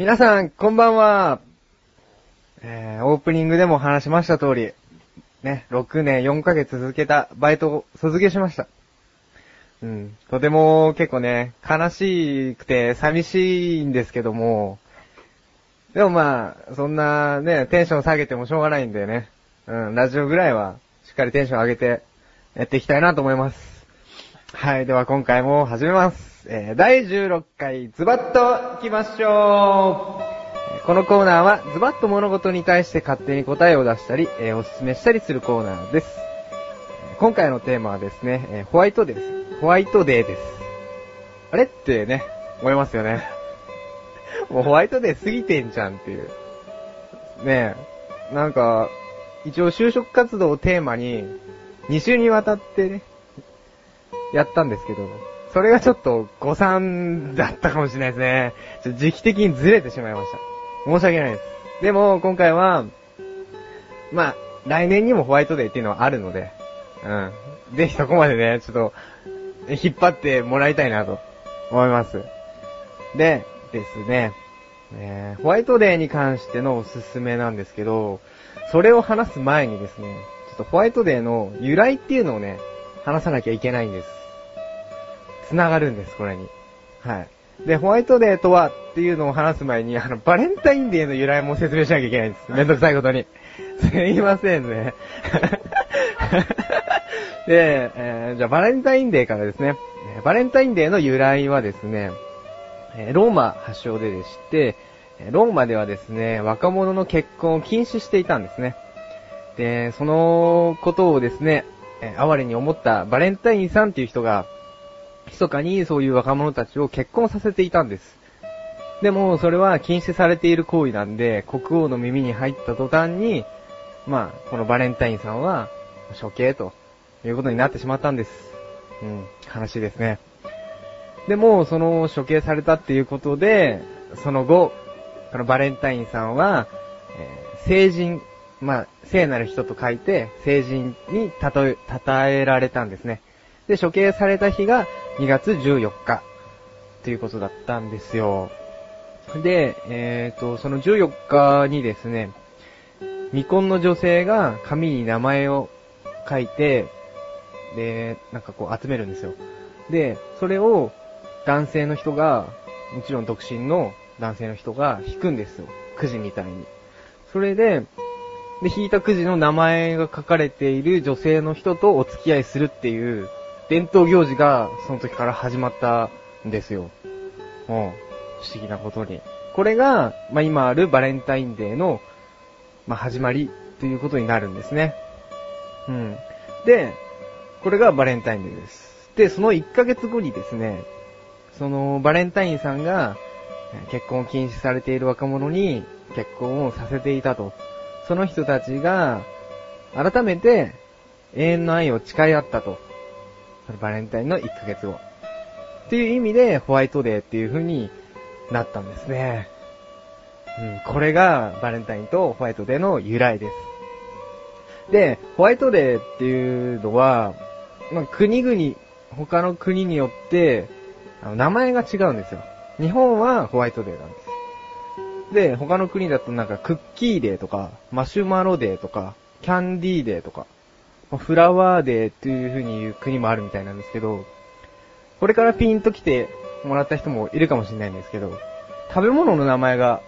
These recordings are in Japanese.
皆さん、こんばんは。えー、オープニングでも話しました通り、ね、6年4ヶ月続けたバイトを卒業しました。うん。とても結構ね、悲しくて寂しいんですけども、でもまあ、そんなね、テンション下げてもしょうがないんでね。うん、ラジオぐらいは、しっかりテンション上げて、やっていきたいなと思います。はい、では今回も始めます。えー、第16回、ズバッと行きましょうこのコーナーは、ズバッと物事に対して勝手に答えを出したり、えーおすすめしたりするコーナーです。今回のテーマはですね、えーホワイトデーです。ホワイトデーです。あれってね、思いますよね。もうホワイトデー過ぎてんじゃんっていう。ねえ、なんか、一応就職活動をテーマに、2週にわたってね、やったんですけど、それがちょっと誤算だったかもしれないですね。ちょっと時期的にずれてしまいました。申し訳ないです。でも、今回は、まあ、来年にもホワイトデーっていうのはあるので、うん。ぜひそこまでね、ちょっと、引っ張ってもらいたいなと思います。で、ですね、えーホワイトデーに関してのおすすめなんですけど、それを話す前にですね、ちょっとホワイトデーの由来っていうのをね、話さなきゃいけないんです。つながるんです、これに。はい。で、ホワイトデーとはっていうのを話す前に、あの、バレンタインデーの由来も説明しなきゃいけないんです。めんどくさいことに。すいませんね。で、えーじゃあバレンタインデーからですね。えーバレンタインデーの由来はですね、えーローマ発祥ででして、えーローマではですね、若者の結婚を禁止していたんですね。で、そのことをですね、えー哀れに思ったバレンタインさんっていう人が、密かにそういう若者たちを結婚させていたんです。でも、それは禁止されている行為なんで、国王の耳に入った途端に、まあ、このバレンタインさんは、処刑ということになってしまったんです。うん、悲しいですね。でも、その処刑されたっていうことで、その後、このバレンタインさんは、えー聖人、まあ、聖なる人と書いて、聖人にたとえ、称えられたんですね。で、処刑された日が2月14日、ということだったんですよ。で、えっ、と、その14日にですね、未婚の女性が紙に名前を書いて、で、なんかこう集めるんですよ。で、それを男性の人が、もちろん独身の男性の人が引くんですよ。くじみたいに。それで、で、引いたくじの名前が書かれている女性の人とお付き合いするっていう伝統行事がその時から始まったんですよ。うん。不思議なことに。これが、まあ、今あるバレンタインデーの、まあ、始まりということになるんですね。うん。で、これがバレンタインデーです。で、その1ヶ月後にですね、そのバレンタインさんが結婚を禁止されている若者に結婚をさせていたと。その人たちが改めて永遠の愛を誓い合ったと。そのバレンタインの1ヶ月後。っていう意味でホワイトデーっていう風になったんですね。うん、これがバレンタインとホワイトデーの由来です。で、ホワイトデーっていうのは、まあ、国々、他の国によって、あの名前が違うんですよ。日本はホワイトデーなんです。で、他の国だとなんかクッキーデーとか、マシュマロデーとか、キャンディーデーとか、フラワーデーっていう風に言う国もあるみたいなんですけど、これからピンと来てもらった人もいるかもしれないんですけど、食べ物の名前が、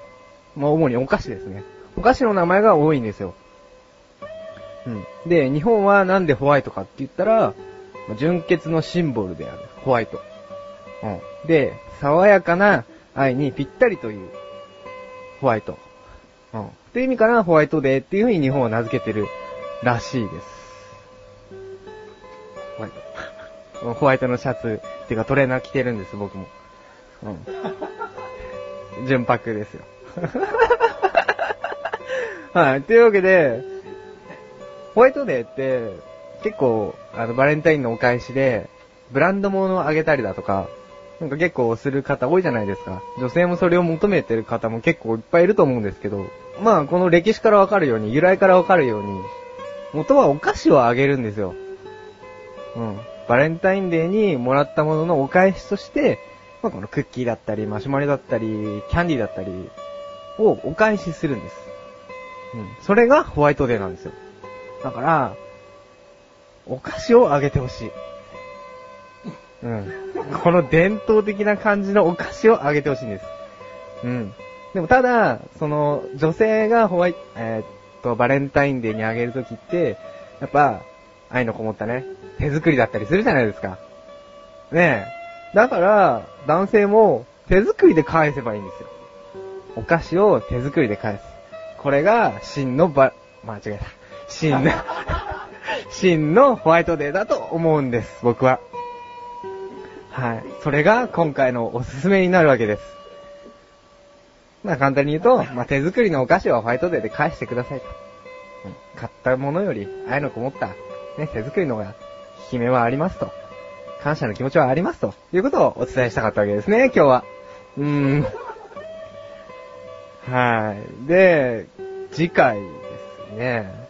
まあ主にお菓子ですね。お菓子の名前が多いんですよ。うん。で、日本はなんでホワイトかって言ったら、純潔のシンボルである、ホワイト。うん。で、爽やかな愛にぴったりという、ホワイト。うん。っていう意味からホワイトデーっていう風に日本を名付けてるらしいです。ホワイトのシャツ、っていうかトレーナー着てるんです、僕も。うん。純白ですよ。はい。というわけで、ホワイトデーって、結構、あの、バレンタインのお返しで、ブランド物をあげたりだとか、なんか結構する方多いじゃないですか。女性もそれを求めてる方も結構いっぱいいると思うんですけど、まあ、この歴史からわかるように、由来からわかるように、元はお菓子をあげるんですよ。うん。バレンタインデーにもらったもののお返しとして、まあ、このクッキーだったり、マシュマロだったり、キャンディーだったり、をお返しするんです。うん。それがホワイトデーなんですよ。だから、お菓子をあげてほしい。うん。この伝統的な感じのお菓子をあげてほしいんです。うん。でもただ、その、女性がホワイト、えーっと、バレンタインデーにあげるときって、やっぱ、愛のこもったね、手作りだったりするじゃないですか。ねえ。だから、男性も手作りで返せばいいんですよ。お菓子を手作りで返す。これが、真のば、間違えた。真の、真のホワイトデーだと思うんです、僕は。はい。それが今回のおすすめになるわけです。まあ簡単に言うと、まあ手作りのお菓子はホワイトデーで返してくださいと。うん買ったものより愛のこもった、ね、手作りの方が、悲鳴はありますと。感謝の気持ちはありますと。いうことをお伝えしたかったわけですね、今日は。うーん。はい。で、次回ですね。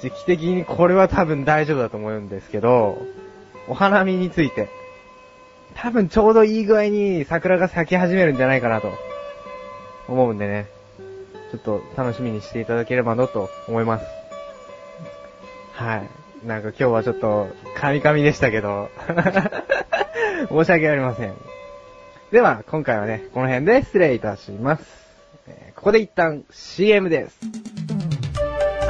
時期的にこれは多分大丈夫だと思うんですけど、お花見について。多分ちょうどいい具合に桜が咲き始めるんじゃないかなと思うんでね。ちょっと楽しみにしていただければなと思います。はい。なんか今日はちょっと、カミカミでしたけど、申し訳ありません。では、今回はね、この辺で失礼いたします。えーここで一旦 CM です。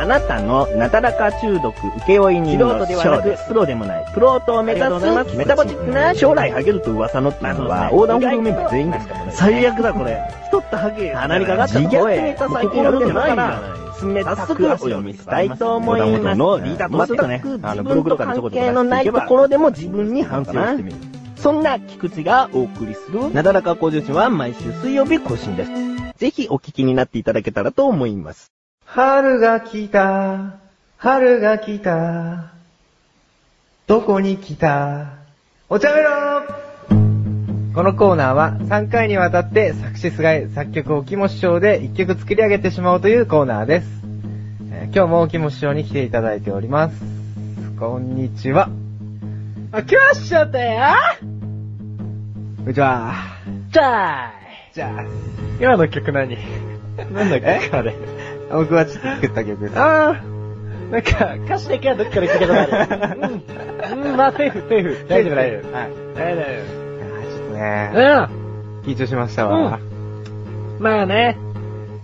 あなたのなだらか中毒請負人の素人ではなくプロでもない、プロと目指すすメタボチックな将来ハゲると噂のっていうのは、横断歩道メンバー全員ですからね。最悪だこれ。太ったハゲ。鼻にかかった自虐声ネタ最近心でもないやるんじゃないな冷たくお読みしたいと思います。のリーダーとしてね全くあの自分と関係のないところでも自分に反省をしてみる。そんな菊池がお送りする、なだらか向上心は毎週水曜日更新です。ぜひお聞きになっていただけたらと思います。春が来た、春が来た、どこに来た、お茶メロこのコーナーは3回にわたって作詞菅井作曲を木も師匠で1曲作り上げてしまおうというコーナーです。えー今日も木も師匠に来ていただいております。こんにちは。あ、来ましたよこんにちは。じゃあじゃ今の曲何？なんだっけ？あれ。あ、僕はちょっと作った曲です。あー、なんか、歌詞だけはどっかで聞いたことある。うん。うん、まあ、セーフ、セーフ。大丈夫、大丈夫。はい。大丈夫いね。緊張しましたわ。うん。まあね、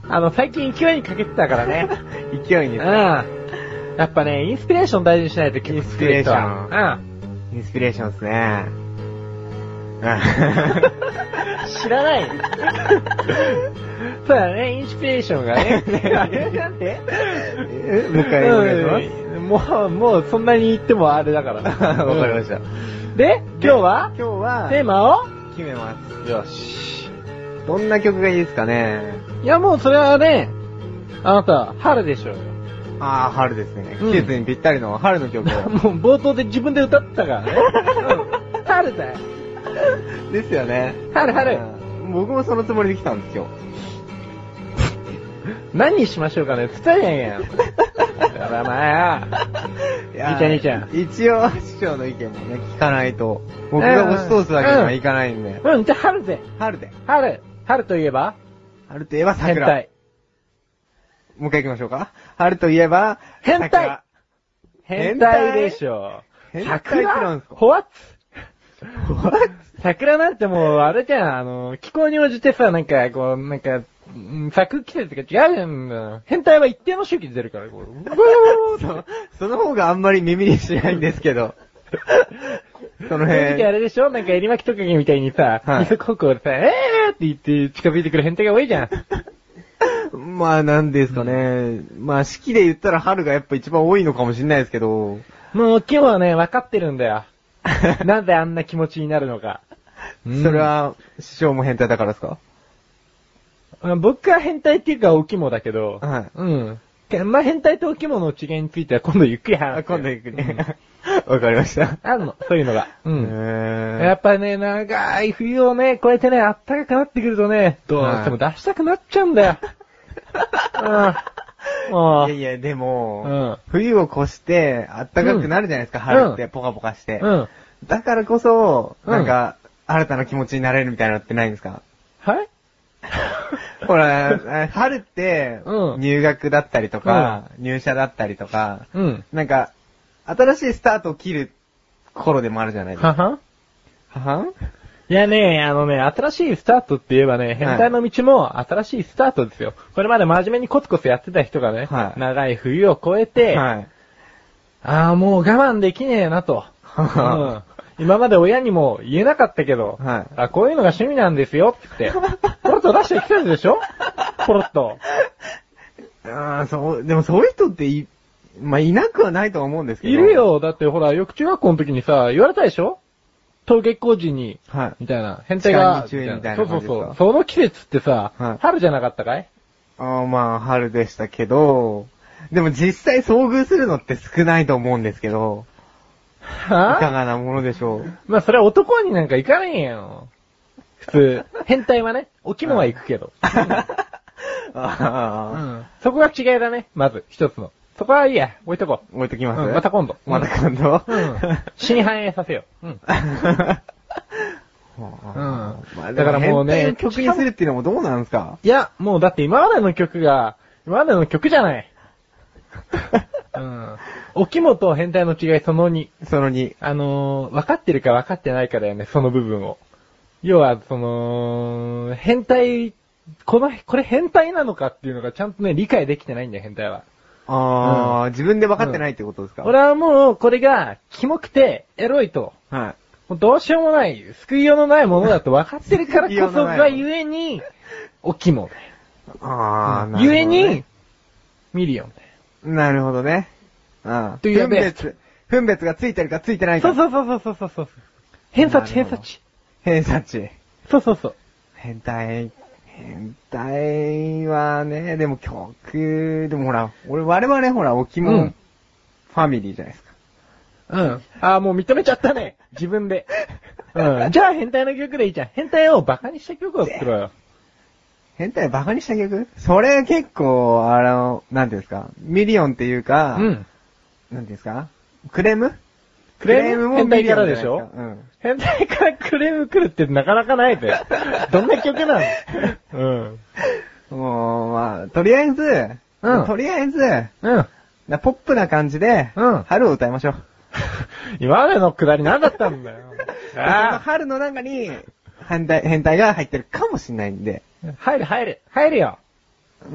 あの、最近勢いにかけてたからね。うん。勢いにですねやっぱね、インスピレーション大事にしないと曲作る人は。インスピレーションですね。うん。知らない。そうだね、インスピレーションがね。なんでえもう一回お願いしうんもう、もうそんなに言ってもあれだから。ます。わかりました。で、今日は？今日は、テーマを？決めます。よし。どんな曲がいいですかね？いやもうそれはね、あなた、春でしょうよ。あー、春ですね。うん季節にぴったりの春の曲を。もう冒頭で自分で歌ったからね。うん春だよ。ですよね。春春。うん僕もそのつもりで来たんですよ。何にしましょうかねつったやんやん。だからまあいやー兄ちゃん一応、師匠の意見もね、聞かないと。僕が押し通すわけにはいかないんで。うん、じゃあ春で。春で。春。春といえば？春といえば変桜。態。もう一回行きましょうか。春といえば、変態桜変態でしょ。変態ってなんすか？ホワッツ？桜なんてもう、あれじゃん、あの、気候に応じてさ、なんか、こう、なんか、うん咲く季節とか違うじゃん。変態は一定の周期で出るから、そうその方があんまり耳にしないんですけど。その正直あ辺。れでしょ？なんか、エリマキトカゲみたいにさ、はい二足歩行でさ、えーって言って近づいてくる変態が多いじゃん。まあなんですかね。まあ四季で言ったら春がやっぱ一番多いのかもしれないですけど。もう今日はね、分かってるんだよ。なんであんな気持ちになるのか。それは、師匠も変態だからですか？うん僕は変態っていうか、お肝だけど、はいうん。けまあ、変態とお肝の違いについては今度ゆっくり話す。今度ゆっくりうん。わかりました。あるの、そういうのが。うん。へやっぱね、長い冬をね、こうやってね、あったかくなってくるとね、どうしても出したくなっちゃうんだよ。うん。もう、いやいや、でも、うん冬を越して、暖かくなるじゃないですか、うん春って、ポカポカして。うん。だからこそ、うんなんか、新たな気持ちになれるみたいなのってないんですか？はい？ほら、春ってう、ん入学だったりとか、入社だったりとか、うん。なんか、新しいスタートを切る頃でもあるじゃないですか。はは？はは？いやね、あのね、新しいスタートって言えばね、変態の道も新しいスタートですよ。これまで真面目にコツコツやってた人がね、はい長い冬を越えて、はい。ああ、もう我慢できねえなと。うん 今まで親にも言えなかったけど、はいあこういうのが趣味なんですよって、ポロッと出してきたでしょ？ポロッと。ああ、そう、でもそういう人ってい、まあ、いなくはないとは思うんですけど。いる。よ。だってほら、よく中学校の時にさ、言われたでしょ？登下校時に、はい。みたいな。変態が、みたいなそうそうそう。その季節ってさ、はい春じゃなかったかい？ああ、まあ、春でしたけど、でも実際遭遇するのって少ないと思うんですけど、いかはがなものでしょう。まあそれは男になんか行かねえよ。普通。変態はね、お肝は行くけど。うああ、ん。そこが違いだね、まず、一つの。そこはいいや、置いとこう。置いときます、うんまた今度また今度？うん。真反映させよう。うん。ま あ、だからもうね曲にするっていうのもどうなんですか？いや、もうだって今までの曲が、今までの曲じゃない。うん。お肝と変態の違いその2。その2。あのー、分かってるか分かってないかだよね、その部分を。要は、その、変態、この、これ変態なのかっていうのがちゃんとね、理解できてないんだよ、変態は。ああ、自分で分かってないってことですか、俺はもう、これが、キモくて、エロいと。はい。もうどうしようもない、救いようのないものだと分かってるからこそがゆえに、おキモだよ。ああ、なるほど、ね。ゆえに、ミリオンだよ。なるほどね。うん。という分別、分別がついてるかついてないか。そうそうそうそうそうそう。偏差値、偏差値。偏差値。そうそうそう。変態、変態はね、でも曲、でもほら、俺我々ほら、おキモ、うんファミリーじゃないですか。うん。ああ、もう認めちゃったね。自分で。うん。じゃあ変態の曲でいいじゃん。変態をバカにした曲を作ろうよ。変態バカにした曲それ結構、あの、なんていうんですか、ミリオンっていうか、うん。なんていうんですか？クレーム？クレーム？変態からでしょ？ミリオンじゃないです変態からクレーム来るってなかなかないぜ。どんな曲なのうん？かうん。もう、まあ、とりあえず、うんとりあえず、うん。なポップな感じで、うん春を歌いましょう。今までのくだり何だったんだよ。そのあ春の中に、変態、変態が入ってるかもしれないんで、あ。入る入る。入るよ。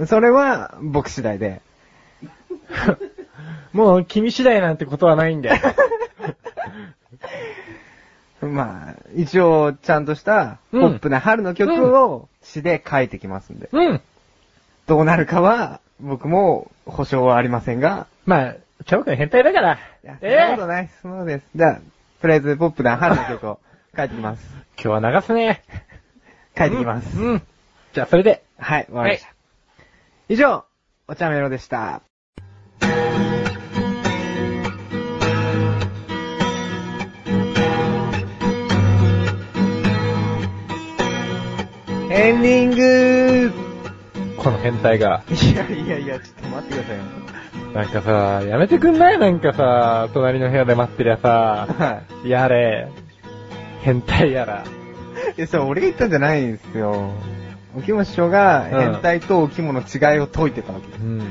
それは僕次第で。もう君次第なんてことはないんだよ。まあ、一応、ちゃんとした、ポうんップな春の曲を詩で書いてきますんで。うん。どうなるかは、僕も保証はありませんが、まあ、チャボくん変態だから。いや、そんなことないです。そうです。じゃあ、とりあえずポップな春の曲を書いてきます。今日は流すね。書いてきます。うん。うんじゃあ、それで。はい、わかりました。以上、お茶メロでした。エンディングこの変態が。いやいやいや、ちょっと待ってくださいよ。なんかさ、やめてくんない？なんかさ、隣の部屋で待ってりゃさ、はやれ。変態やら。い。いや、それ俺が言ったんじゃないんですよ。おきも師匠が変態とおきもの違いを解いてたわけです。うん。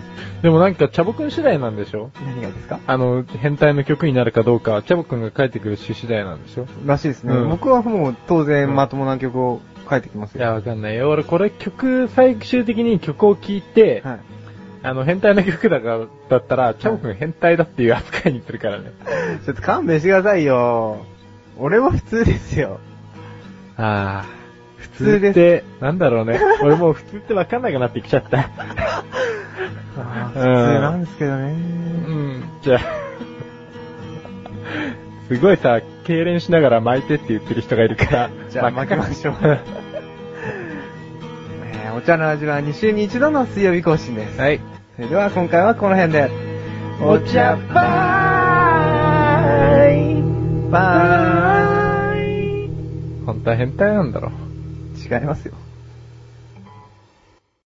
でもなんか、チャボくん次第なんでしょ？何がですか？あの、変態の曲になるかどうかは、チャボくんが書いてくる詩次第なんでしょ？らしいですね。うん僕はもう当うん然まともな曲を書いてきますよ。いや、わかんないよ。俺、これ曲、最終的に曲を聴いて、はい。あの、変態の曲だから、だったら、チャボくん変態だっていう扱いにするからね。ちょっと勘弁してくださいよ。俺は普通ですよ。ああ。普通って、なんだろうね。俺もう普通ってわかんなくなってきちゃった。普通なんですけどね。うん、じゃあ、すごいさ、痙攣しながら巻いてって言ってる人がいるから、じゃあ巻きましょう えーお茶の味は2週に1度の水曜日更新です。はい。それでは今回はこの辺で。お茶バーイバーイ本当は変態なんだろ。違いますよ。